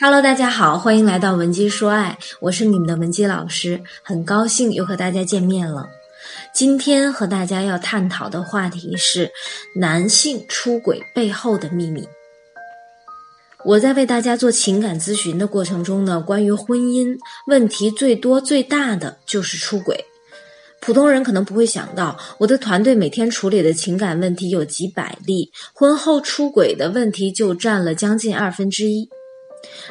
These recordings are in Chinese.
Hello，大家好，欢迎来到文姬说爱，我是你们的文姬老师，很高兴又和大家见面了。今天和大家要探讨的话题是男性出轨背后的秘密。我在为大家做情感咨询的过程中呢，关于婚姻问题最多最大的就是出轨。普通人可能不会想到，我的团队每天处理的情感问题有几百例，婚后出轨的问题就占了将近二分之一。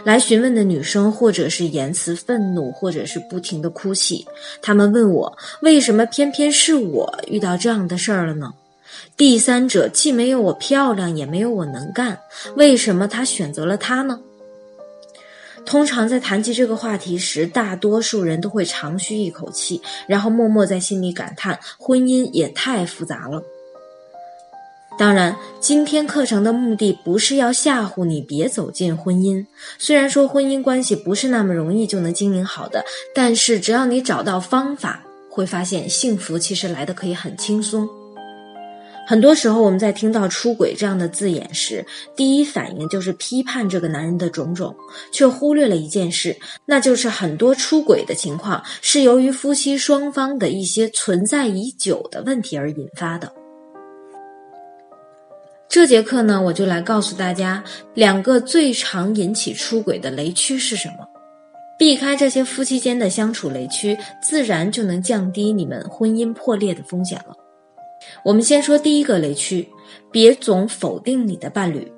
来询问的女生，或者是言辞愤怒，或者是不停的哭泣。他们问我，为什么偏偏是我遇到这样的事儿了呢？第三者既没有我漂亮，也没有我能干，为什么他选择了他呢？通常在谈及这个话题时，大多数人都会长吁一口气，然后默默在心里感叹：婚姻也太复杂了。当然，今天课程的目的不是要吓唬你别走进婚姻。虽然说婚姻关系不是那么容易就能经营好的，但是只要你找到方法，会发现幸福其实来的可以很轻松。很多时候，我们在听到“出轨”这样的字眼时，第一反应就是批判这个男人的种种，却忽略了一件事，那就是很多出轨的情况是由于夫妻双方的一些存在已久的问题而引发的。这节课呢，我就来告诉大家两个最常引起出轨的雷区是什么，避开这些夫妻间的相处雷区，自然就能降低你们婚姻破裂的风险了。我们先说第一个雷区，别总否定你的伴侣。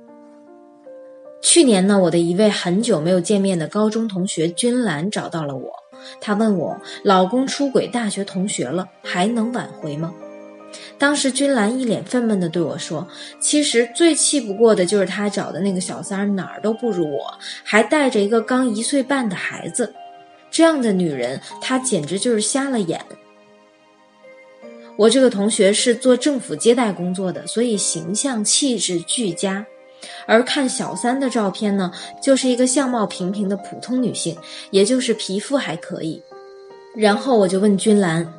去年呢，我的一位很久没有见面的高中同学君兰找到了我，她问我，老公出轨大学同学了，还能挽回吗？当时君兰一脸愤懑地对我说：“其实最气不过的就是他找的那个小三儿哪儿都不如我，还带着一个刚一岁半的孩子，这样的女人，她简直就是瞎了眼。”我这个同学是做政府接待工作的，所以形象气质俱佳，而看小三的照片呢，就是一个相貌平平的普通女性，也就是皮肤还可以。然后我就问君兰。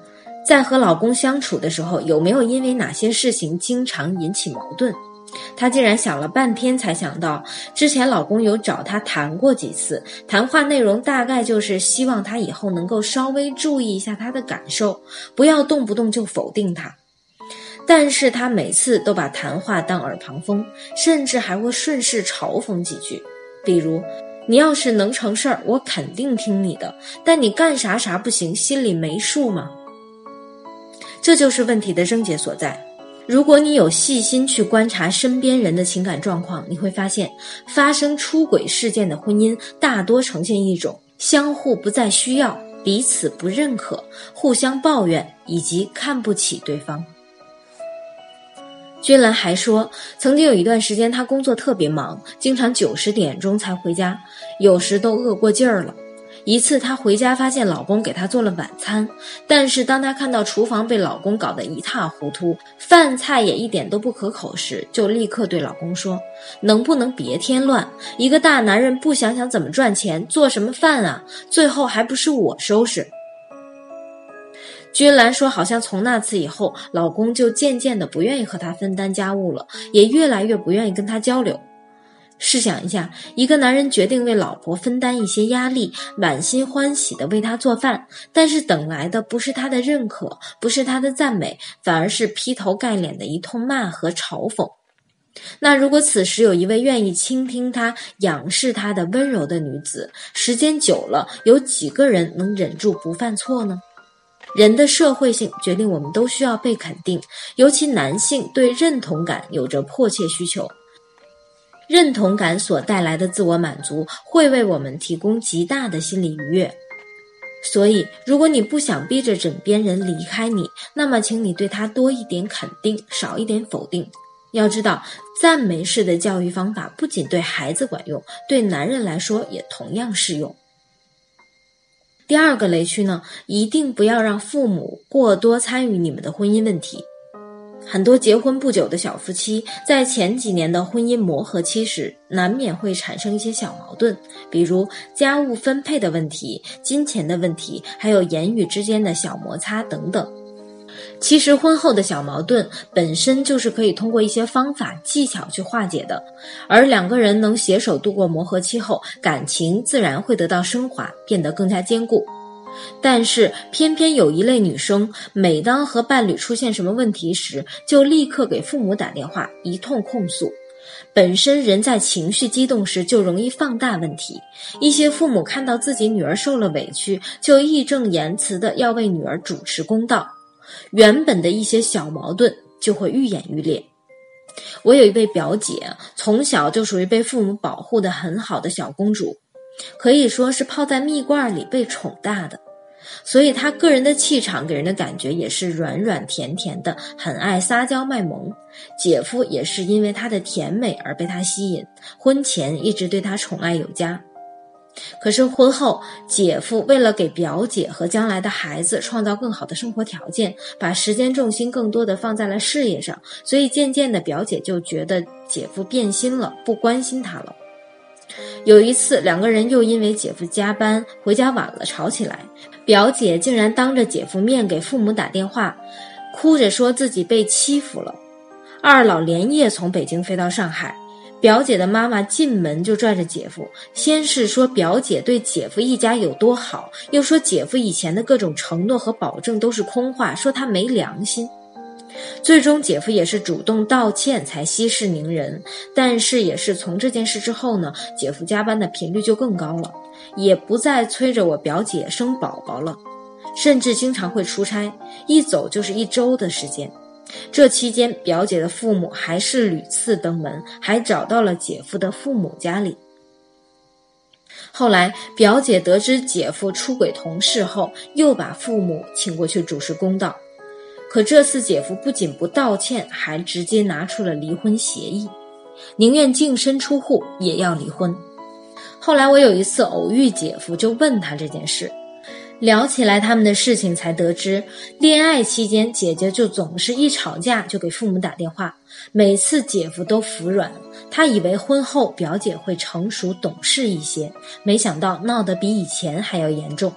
在和老公相处的时候，有没有因为哪些事情经常引起矛盾？她竟然想了半天才想到，之前老公有找她谈过几次，谈话内容大概就是希望她以后能够稍微注意一下她的感受，不要动不动就否定她。但是她每次都把谈话当耳旁风，甚至还会顺势嘲讽几句，比如：“你要是能成事儿，我肯定听你的；但你干啥啥不行，心里没数吗？”这就是问题的症结所在。如果你有细心去观察身边人的情感状况，你会发现，发生出轨事件的婚姻大多呈现一种相互不再需要、彼此不认可、互相抱怨以及看不起对方。君兰还说，曾经有一段时间，她工作特别忙，经常九十点钟才回家，有时都饿过劲儿了。一次，她回家发现老公给她做了晚餐，但是当她看到厨房被老公搞得一塌糊涂，饭菜也一点都不可口时，就立刻对老公说：“能不能别添乱？一个大男人不想想怎么赚钱，做什么饭啊？最后还不是我收拾。”君兰说：“好像从那次以后，老公就渐渐的不愿意和她分担家务了，也越来越不愿意跟她交流。”试想一下，一个男人决定为老婆分担一些压力，满心欢喜的为她做饭，但是等来的不是他的认可，不是他的赞美，反而是劈头盖脸的一通骂和嘲讽。那如果此时有一位愿意倾听他、仰视他的温柔的女子，时间久了，有几个人能忍住不犯错呢？人的社会性决定我们都需要被肯定，尤其男性对认同感有着迫切需求。认同感所带来的自我满足，会为我们提供极大的心理愉悦。所以，如果你不想逼着枕边人离开你，那么，请你对他多一点肯定，少一点否定。要知道，赞美式的教育方法不仅对孩子管用，对男人来说也同样适用。第二个雷区呢，一定不要让父母过多参与你们的婚姻问题。很多结婚不久的小夫妻，在前几年的婚姻磨合期时，难免会产生一些小矛盾，比如家务分配的问题、金钱的问题，还有言语之间的小摩擦等等。其实婚后的小矛盾本身就是可以通过一些方法技巧去化解的，而两个人能携手度过磨合期后，感情自然会得到升华，变得更加坚固。但是偏偏有一类女生，每当和伴侣出现什么问题时，就立刻给父母打电话，一通控诉。本身人在情绪激动时就容易放大问题，一些父母看到自己女儿受了委屈，就义正言辞的要为女儿主持公道，原本的一些小矛盾就会愈演愈烈。我有一位表姐，从小就属于被父母保护的很好的小公主，可以说是泡在蜜罐里被宠大的。所以他个人的气场给人的感觉也是软软甜甜的，很爱撒娇卖萌。姐夫也是因为她的甜美而被她吸引，婚前一直对她宠爱有加。可是婚后，姐夫为了给表姐和将来的孩子创造更好的生活条件，把时间重心更多的放在了事业上，所以渐渐的表姐就觉得姐夫变心了，不关心她了。有一次，两个人又因为姐夫加班回家晚了吵起来。表姐竟然当着姐夫面给父母打电话，哭着说自己被欺负了。二老连夜从北京飞到上海，表姐的妈妈进门就拽着姐夫，先是说表姐对姐夫一家有多好，又说姐夫以前的各种承诺和保证都是空话，说他没良心。最终，姐夫也是主动道歉才息事宁人。但是，也是从这件事之后呢，姐夫加班的频率就更高了，也不再催着我表姐生宝宝了，甚至经常会出差，一走就是一周的时间。这期间，表姐的父母还是屡次登门，还找到了姐夫的父母家里。后来，表姐得知姐夫出轨同事后，又把父母请过去主持公道。可这次姐夫不仅不道歉，还直接拿出了离婚协议，宁愿净身出户也要离婚。后来我有一次偶遇姐夫，就问他这件事，聊起来他们的事情，才得知恋爱期间姐姐就总是一吵架就给父母打电话，每次姐夫都服软，他以为婚后表姐会成熟懂事一些，没想到闹得比以前还要严重。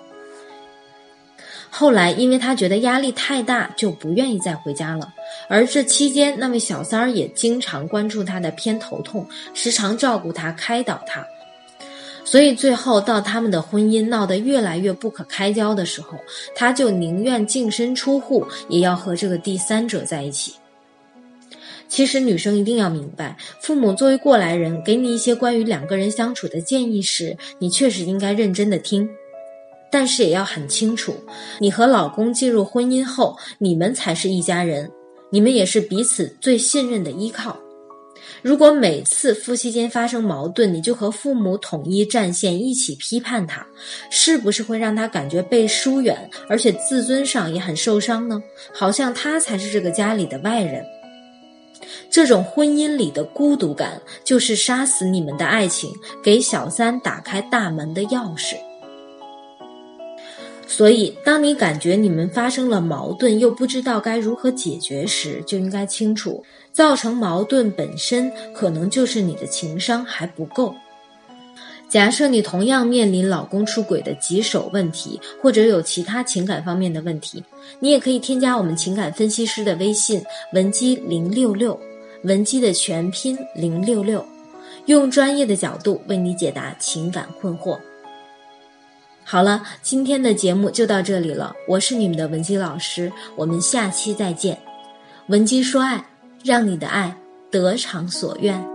后来，因为他觉得压力太大，就不愿意再回家了。而这期间，那位小三儿也经常关注他的偏头痛，时常照顾他、开导他。所以最后，到他们的婚姻闹得越来越不可开交的时候，他就宁愿净身出户，也要和这个第三者在一起。其实，女生一定要明白，父母作为过来人，给你一些关于两个人相处的建议时，你确实应该认真的听。但是也要很清楚，你和老公进入婚姻后，你们才是一家人，你们也是彼此最信任的依靠。如果每次夫妻间发生矛盾，你就和父母统一战线，一起批判他，是不是会让他感觉被疏远，而且自尊上也很受伤呢？好像他才是这个家里的外人。这种婚姻里的孤独感，就是杀死你们的爱情，给小三打开大门的钥匙。所以，当你感觉你们发生了矛盾，又不知道该如何解决时，就应该清楚，造成矛盾本身可能就是你的情商还不够。假设你同样面临老公出轨的棘手问题，或者有其他情感方面的问题，你也可以添加我们情感分析师的微信文姬零六六，文姬的全拼零六六，用专业的角度为你解答情感困惑。好了，今天的节目就到这里了。我是你们的文姬老师，我们下期再见。文姬说爱，让你的爱得偿所愿。